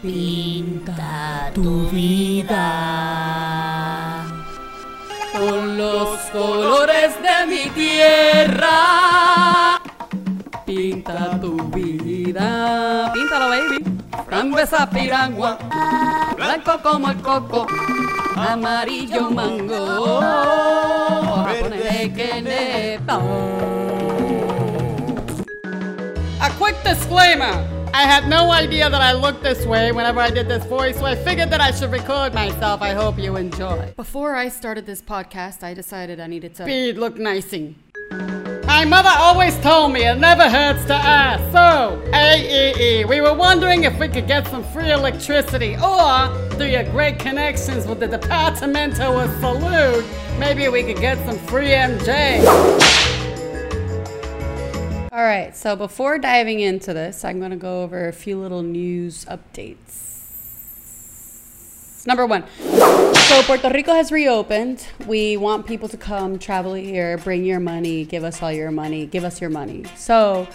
Pinta tu vida con los colores de mi tierra. Pinta tu vida. Píntalo, baby. Frambuesa piragua, blanco como el coco, amarillo mango, verde que nepa. A quick disclaimer. I had no idea that I looked this way whenever I did this voice, so I figured that I should record myself. I hope you enjoy. Before I started this podcast, I decided I needed to. Speed look nicing. My mother always told me it never hurts to ask. So, AEE, we were wondering if we could get some free electricity or through your great connections with the Departamento of Salud, maybe we could get some free MJ. All right, so before diving into this, I'm going to go over a few little news updates. Number one, so Puerto Rico has reopened. We want people to come travel here, bring your money, give us all your money, give us your money. So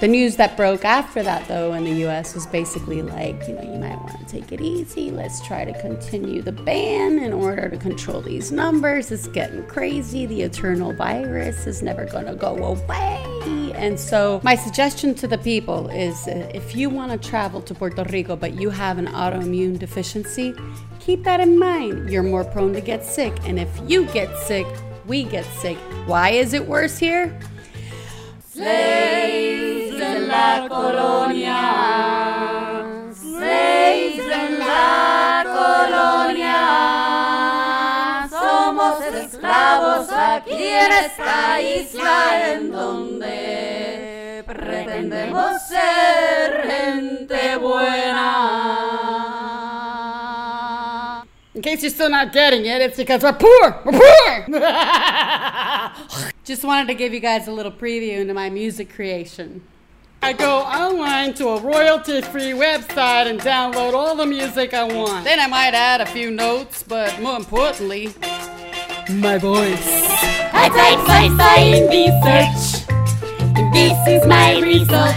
the news that broke after that, though, in the US was basically like, you know, you might want to take it easy. Let's try to continue the ban in order to control these numbers. It's getting crazy. The eternal virus is never going to go away. And so, my suggestion to the people is uh, if you want to travel to Puerto Rico but you have an autoimmune deficiency, keep that in mind. You're more prone to get sick. And if you get sick, we get sick. Why is it worse here? Slaves en la colonia. Slaves en la colonia. Somos esclavos esta isla en donde pretendemos ser gente buena. In case you're still not getting it, it's because we're poor. We're poor. Just wanted to give you guys a little preview into my music creation. I go online to a royalty free website and download all the music I want. Then I might add a few notes, but more importantly, my voice. I type sci-fi in research. And this is my result.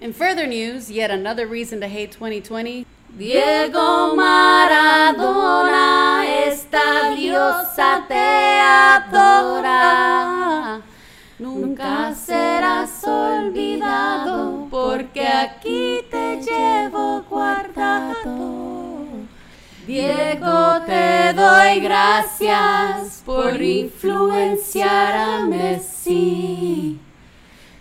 In further news, yet another reason to hate 2020. Diego Maradona, esta diosa te adora. Nunca serás olvidado porque aquí te llevo guardado. Diego, te doy gracias por influenciar a Messi.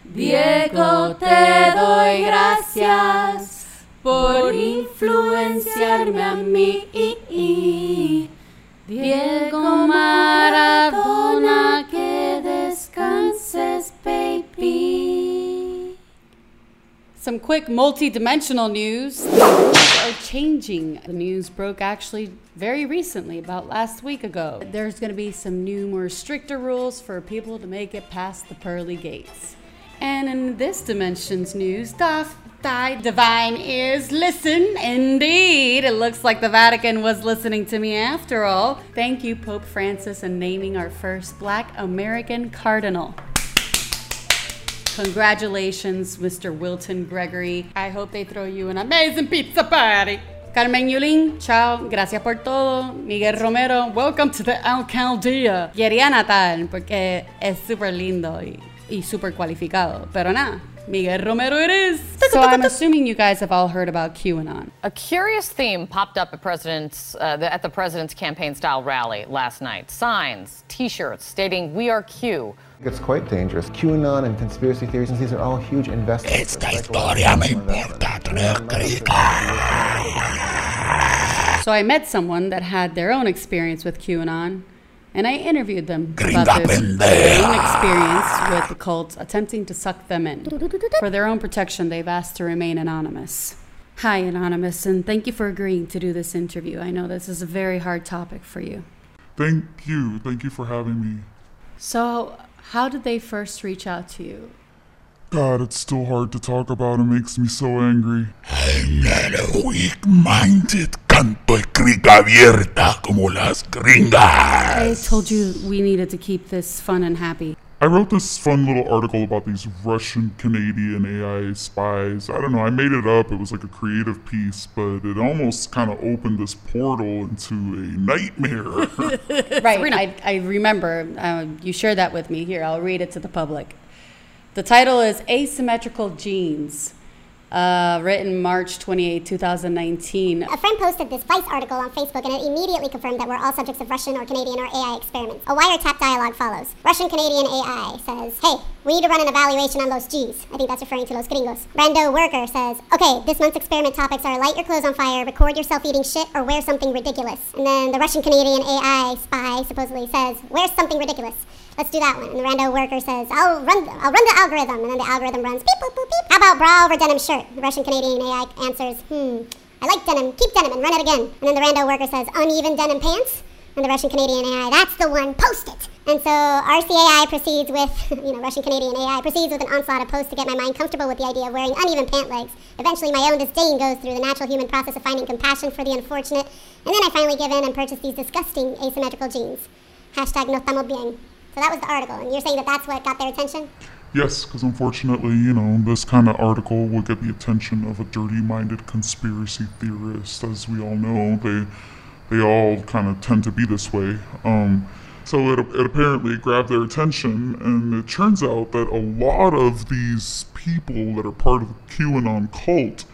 Diego, te doy gracias por influenciarme a mí. Diego Maradona, que descanses, baby. Some quick multi-dimensional news. Changing. The news broke actually very recently, about last week ago. There's going to be some new, more stricter rules for people to make it past the pearly gates. And in this dimension's news, doth thy divine ears listen? Indeed, it looks like the Vatican was listening to me after all. Thank you, Pope Francis, in naming our first Black American cardinal. Congratulations, Mr. Wilton Gregory. I hope they throw you an amazing pizza party. Carmen Yulín, chao, gracias por todo. Miguel Romero, welcome to the alcaldía. Quería Natal porque es súper lindo y, y súper cualificado. Pero nada, Miguel Romero it is. So I'm assuming you guys have all heard about QAnon. A curious theme popped up at, president's, uh, the, at the president's campaign style rally last night. Signs, t shirts stating, We are Q. It's quite dangerous. QAnon and conspiracy theories, these are all huge investments. Esta historia me importa tres So I met someone that had their own experience with QAnon, and I interviewed them Gringa about this pendeja. their own experience with the cult attempting to suck them in. For their own protection, they've asked to remain anonymous. Hi, Anonymous, and thank you for agreeing to do this interview. I know this is a very hard topic for you. Thank you. Thank you for having me. So, how did they first reach out to you? God, it's still hard to talk about. It makes me so angry. I'm not a weak-minded canto escrita abierta como las gringas. I told you we needed to keep this fun and happy. I wrote this fun little article about these Russian Canadian AI spies. I don't know, I made it up. It was like a creative piece, but it almost kind of opened this portal into a nightmare. Right. I, I remember uh, you shared that with me. Here, I'll read it to the public. The title is Asymmetrical Genes, uh, written March 28, 2019. A friend posted this Vice article on Facebook and it immediately confirmed that we're all subjects of Russian or Canadian or AI experiments. A wiretap dialogue follows. Russian Canadian AI says, Hey, we need to run an evaluation on those G's. I think that's referring to Los Gringos. Rando worker says, Okay, this month's experiment topics are light your clothes on fire, record yourself eating shit, or wear something ridiculous. And then the Russian Canadian AI spy supposedly says, Wear something ridiculous. Let's do that one. And the rando worker says, I'll run, the, I'll run the algorithm. And then the algorithm runs beep, boop, boop, beep. How about bra over denim shirt? The Russian Canadian AI answers, hmm, I like denim. Keep denim and run it again. And then the rando worker says, uneven denim pants. And the Russian Canadian AI, that's the one. Post it. And so RCAI proceeds with, you know, Russian Canadian AI proceeds with an onslaught of posts to get my mind comfortable with the idea of wearing uneven pant legs. Eventually, my own disdain goes through the natural human process of finding compassion for the unfortunate. And then I finally give in and purchase these disgusting asymmetrical jeans. Hashtag no estamos bien. So that was the article, and you're saying that that's what got their attention? yes, because unfortunately, you know, this kind of article will get the attention of a dirty-minded conspiracy theorist. As we all know, they they all kind of tend to be this way. Um, so it, it apparently grabbed their attention, and it turns out that a lot of these people that are part of the QAnon cult,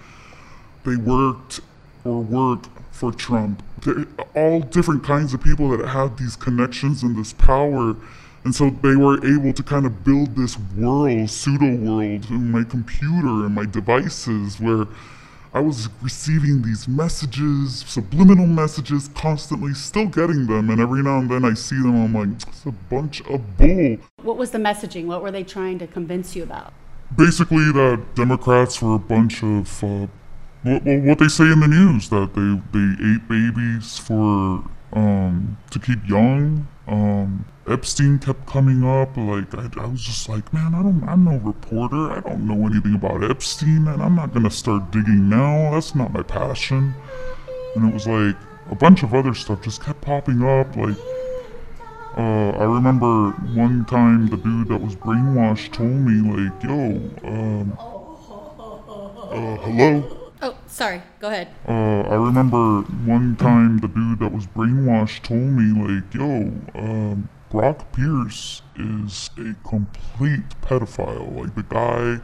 they worked or work for Trump. They're all different kinds of people that have these connections and this power. And so they were able to kind of build this world, pseudo world, in my computer and my devices where I was receiving these messages, subliminal messages, constantly, still getting them. And every now and then I see them, I'm like, it's a bunch of bull. What was the messaging? What were they trying to convince you about? Basically, that Democrats were a bunch of, uh, well, what they say in the news, that they, they ate babies for, um, to keep young. Um, Epstein kept coming up. Like, I, I was just like, man, I don't, I'm no reporter. I don't know anything about Epstein, and I'm not gonna start digging now. That's not my passion. And it was like, a bunch of other stuff just kept popping up. Like, uh, I remember one time the dude that was brainwashed told me, like, yo, um, uh, hello? Oh, sorry. Go ahead. Uh, I remember one time the dude that was brainwashed told me, like, yo, um, Brock Pierce is a complete pedophile. Like, the guy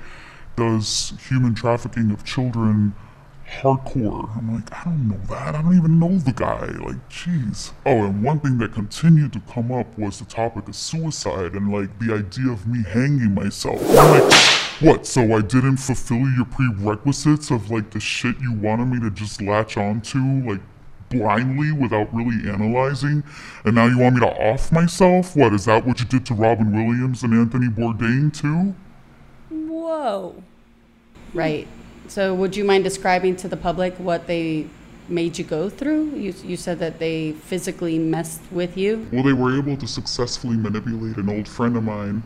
does human trafficking of children hardcore. I'm like, I don't know that. I don't even know the guy. Like, jeez. Oh, and one thing that continued to come up was the topic of suicide and, like, the idea of me hanging myself. I'm like, what, so I didn't fulfill your prerequisites of, like, the shit you wanted me to just latch onto, like, blindly without really analyzing? And now you want me to off myself? What, is that what you did to Robin Williams and Anthony Bourdain, too? Whoa. Right. So, would you mind describing to the public what they made you go through? You, you said that they physically messed with you. Well, they were able to successfully manipulate an old friend of mine,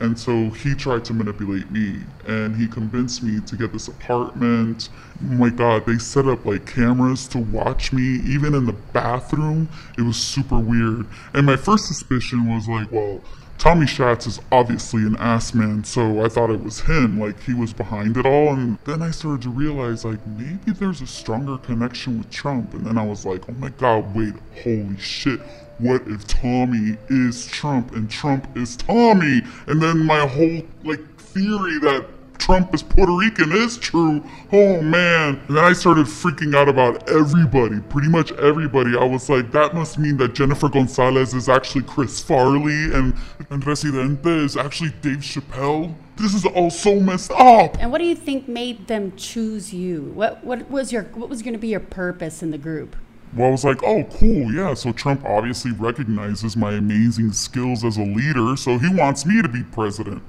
and so he tried to manipulate me, and he convinced me to get this apartment. Oh my God, they set up like cameras to watch me, even in the bathroom. It was super weird. And my first suspicion was like, well, Tommy Schatz is obviously an ass man, so I thought it was him, like he was behind it all. And then I started to realize, like, maybe there's a stronger connection with Trump. And then I was like, oh my god, wait, holy shit. What if Tommy is Trump and Trump is Tommy? And then my whole, like, theory that Trump is Puerto Rican is true. Oh man. And then I started freaking out about everybody, pretty much everybody. I was like, that must mean that Jennifer Gonzalez is actually Chris Farley and, and Residente is actually Dave Chappelle. This is all so messed up. And what do you think made them choose you? What what was your what was going to be your purpose in the group? Well, I was like, oh, cool, yeah. So Trump obviously recognizes my amazing skills as a leader, so he wants me to be president.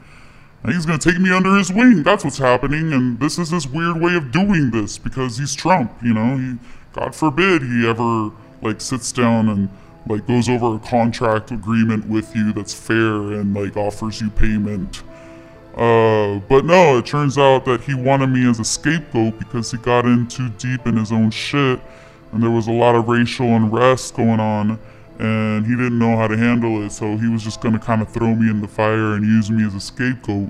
He's gonna take me under his wing. That's what's happening, and this is his weird way of doing this because he's Trump. You know, he, God forbid he ever like sits down and like goes over a contract agreement with you that's fair and like offers you payment. Uh, but no, it turns out that he wanted me as a scapegoat because he got in too deep in his own shit, and there was a lot of racial unrest going on. And he didn't know how to handle it, so he was just gonna kind of throw me in the fire and use me as a scapegoat,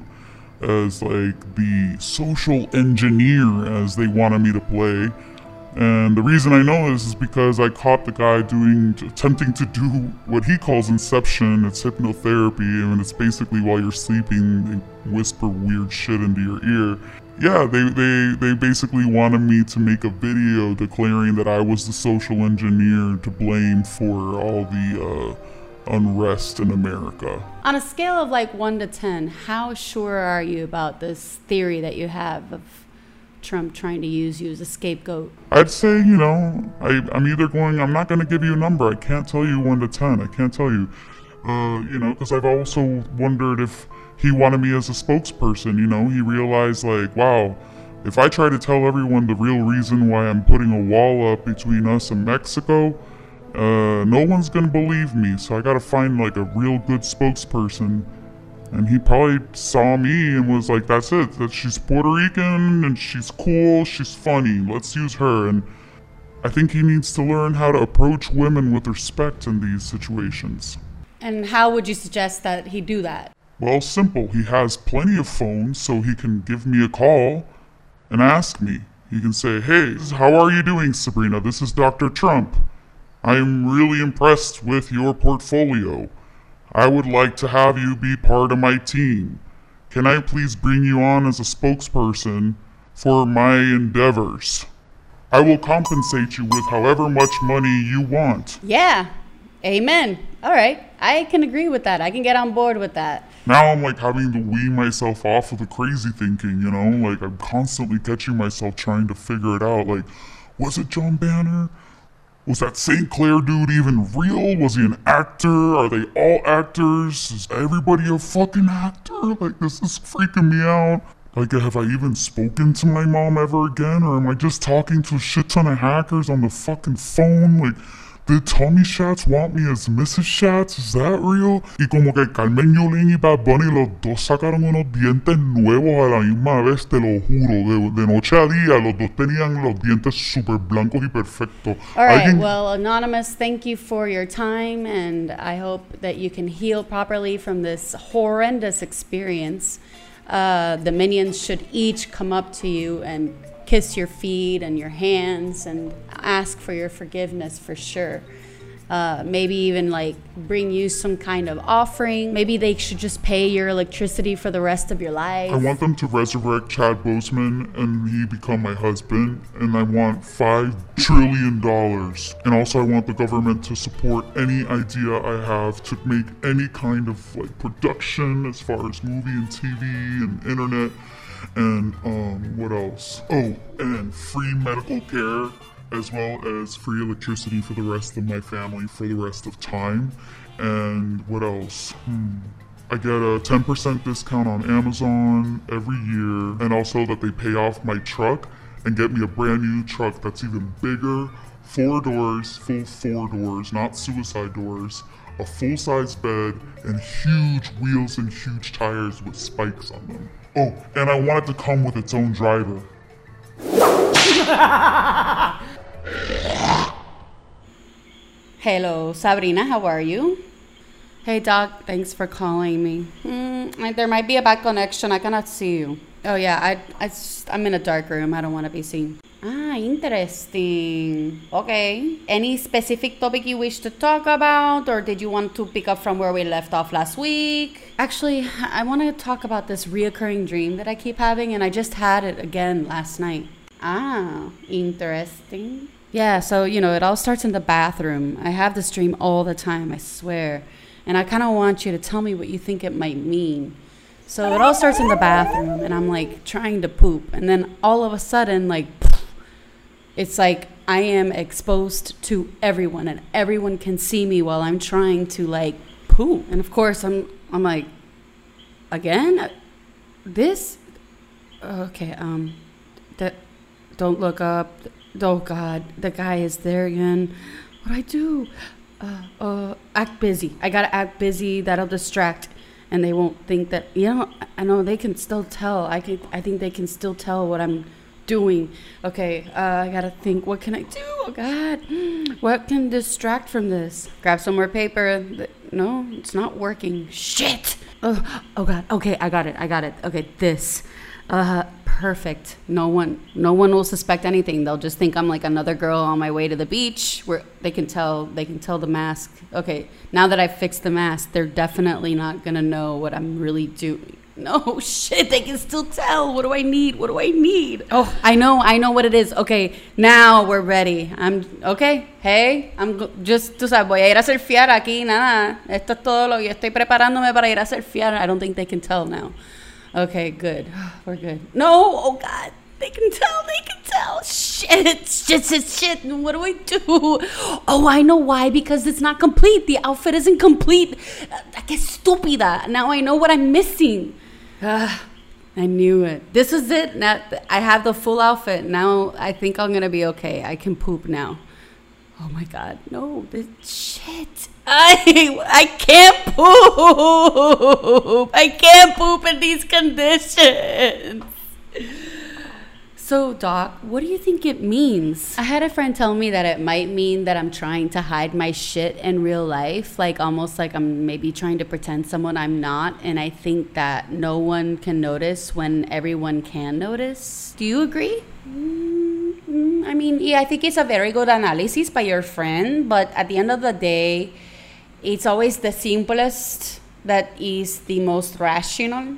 as like the social engineer, as they wanted me to play. And the reason I know this is because I caught the guy doing, attempting to do what he calls inception. It's hypnotherapy, and it's basically while you're sleeping, they whisper weird shit into your ear. Yeah, they, they, they basically wanted me to make a video declaring that I was the social engineer to blame for all the uh, unrest in America. On a scale of like 1 to 10, how sure are you about this theory that you have of Trump trying to use you as a scapegoat? I'd say, you know, I, I'm either going, I'm not going to give you a number. I can't tell you 1 to 10. I can't tell you. Uh, you know, because I've also wondered if he wanted me as a spokesperson, you know, he realized, like, wow, if I try to tell everyone the real reason why I'm putting a wall up between us and Mexico, uh, no one's gonna believe me, so I gotta find, like, a real good spokesperson. And he probably saw me and was like, that's it, that she's Puerto Rican and she's cool, she's funny, let's use her. And I think he needs to learn how to approach women with respect in these situations. And how would you suggest that he do that? Well, simple. He has plenty of phones, so he can give me a call and ask me. He can say, Hey, how are you doing, Sabrina? This is Dr. Trump. I'm really impressed with your portfolio. I would like to have you be part of my team. Can I please bring you on as a spokesperson for my endeavors? I will compensate you with however much money you want. Yeah. Amen. All right. I can agree with that. I can get on board with that. Now I'm like having to wean myself off of the crazy thinking, you know? Like I'm constantly catching myself trying to figure it out. Like, was it John Banner? Was that St. Clair dude even real? Was he an actor? Are they all actors? Is everybody a fucking actor? Like, this is freaking me out. Like, have I even spoken to my mom ever again? Or am I just talking to a shit ton of hackers on the fucking phone? Like, did Tommy Schatz want me as Mrs. Schatz? Is that real? Y como que Carmen Yulín y Bad Bunny los dos sacaron unos dientes nuevos a la misma vez, te lo juro. De, de noche a día, los dos tenían los dientes súper blancos y perfectos. All right. Alguien- Well, Anonymous, thank you for your time, and I hope that you can heal properly from this horrendous experience. Uh, the minions should each come up to you and kiss your feet and your hands and ask for your forgiveness for sure. Uh, maybe even like bring you some kind of offering. Maybe they should just pay your electricity for the rest of your life. I want them to resurrect Chad Boseman and he become my husband. And I want five trillion dollars. And also I want the government to support any idea I have to make any kind of like production as far as movie and TV and internet. And um what else? Oh, and free medical care as well as free electricity for the rest of my family for the rest of time. And what else? Hmm. I get a 10% discount on Amazon every year, and also that they pay off my truck and get me a brand new truck that's even bigger. Four doors, full four doors, not suicide doors, a full size bed, and huge wheels and huge tires with spikes on them. Oh, and I want it to come with its own driver. Hello, Sabrina, how are you? Hey, Doc, thanks for calling me. Mm, there might be a bad connection. I cannot see you. Oh, yeah, I, I, I'm in a dark room. I don't want to be seen. Ah, interesting. Okay. Any specific topic you wish to talk about, or did you want to pick up from where we left off last week? Actually, I want to talk about this reoccurring dream that I keep having, and I just had it again last night. Ah, interesting. Yeah, so, you know, it all starts in the bathroom. I have this dream all the time, I swear. And I kind of want you to tell me what you think it might mean. So it all starts in the bathroom, and I'm like trying to poop. And then all of a sudden, like, it's like I am exposed to everyone, and everyone can see me while I'm trying to, like, poop. And of course, I'm, I'm like, again? This? Okay, um, that don't look up. Oh God, the guy is there again. What do I do? Uh, uh, act busy. I gotta act busy. That'll distract, and they won't think that. You know, I know they can still tell. I can. I think they can still tell what I'm doing? Okay, uh, I gotta think. What can I do? Oh God, what can distract from this? Grab some more paper. No, it's not working. Shit. Oh, oh God. Okay, I got it. I got it. Okay, this. Uh, perfect. No one, no one will suspect anything. They'll just think I'm like another girl on my way to the beach. Where they can tell, they can tell the mask. Okay, now that I've fixed the mask, they're definitely not gonna know what I'm really doing. No shit, they can still tell. What do I need? What do I need? Oh, I know, I know what it is. Okay, now we're ready. I'm okay. Hey, I'm just, tú sabes, voy a ir a surfear aquí, nada. Esto es todo lo yo estoy preparándome para ir a surfear. I don't think they can tell now. Okay, good. We're good. No, oh God. They can tell, they can tell. Shit, shit, shit, shit. What do I do? Oh, I know why. Because it's not complete. The outfit isn't complete. Uh, Que estúpida. Now I know what I'm missing. Ah, I knew it. This is it. Now I have the full outfit. Now I think I'm gonna be okay. I can poop now. Oh my god, no, this shit. I I can't poop. I can't poop in these conditions. So, Doc, what do you think it means? I had a friend tell me that it might mean that I'm trying to hide my shit in real life, like almost like I'm maybe trying to pretend someone I'm not. And I think that no one can notice when everyone can notice. Do you agree? Mm, I mean, yeah, I think it's a very good analysis by your friend, but at the end of the day, it's always the simplest that is the most rational.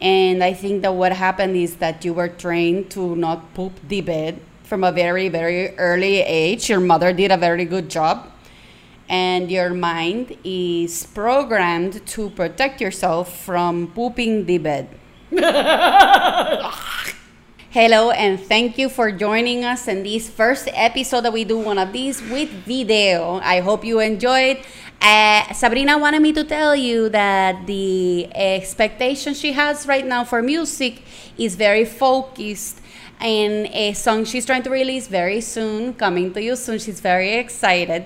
And I think that what happened is that you were trained to not poop the bed from a very, very early age. Your mother did a very good job. And your mind is programmed to protect yourself from pooping the bed. Hello, and thank you for joining us in this first episode that we do one of these with video. I hope you enjoyed. Uh, Sabrina wanted me to tell you that the expectation she has right now for music is very focused and a song she's trying to release very soon, coming to you soon. She's very excited.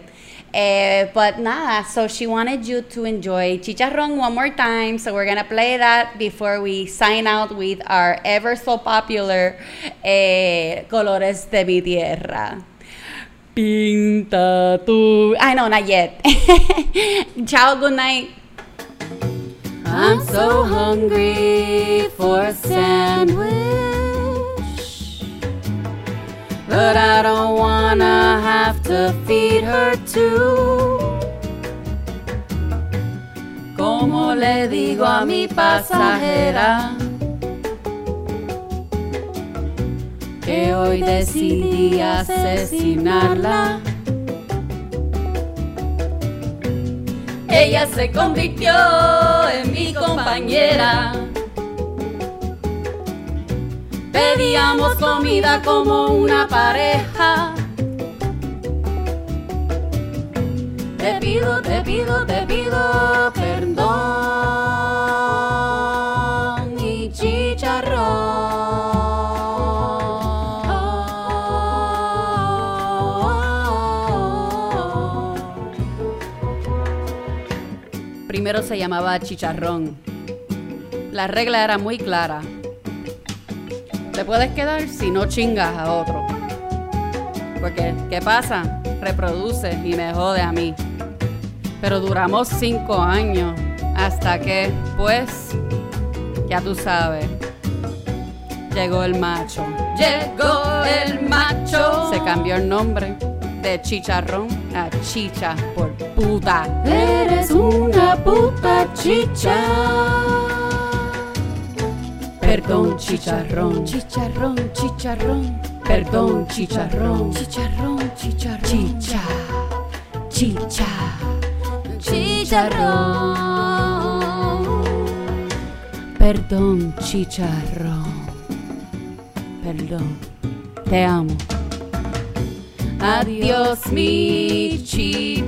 Uh, but nada, so she wanted you to enjoy Chicharrón one more time. So we're gonna play that before we sign out with our ever so popular uh, Colores de mi Tierra. Pinta tu. I know, not yet. Ciao, good night. I'm so hungry for a sandwich. But I don't wanna have to feed her too. Como le digo a mi pasajera que hoy decidí asesinarla. Ella se convirtió en mi compañera. Pedíamos comida como una pareja. Te pido, te pido, te pido Primero se llamaba chicharrón. La regla era muy clara. Te puedes quedar si no chingas a otro. Porque, ¿qué pasa? Reproduce y me jode a mí. Pero duramos cinco años. Hasta que, pues, ya tú sabes. Llegó el macho. Llegó el macho. Se cambió el nombre de chicharrón a chicha por puta. Eres una puta chicha. Perdón, chicharrón. Chicharrón, chicharrón. Perdón, chicharrón. Chicharrón, chicharrón. Chicha. Chicha. Chicharrón. Perdón, chicharrón. Perdón. Te amo. Adiós, mi chicharrón.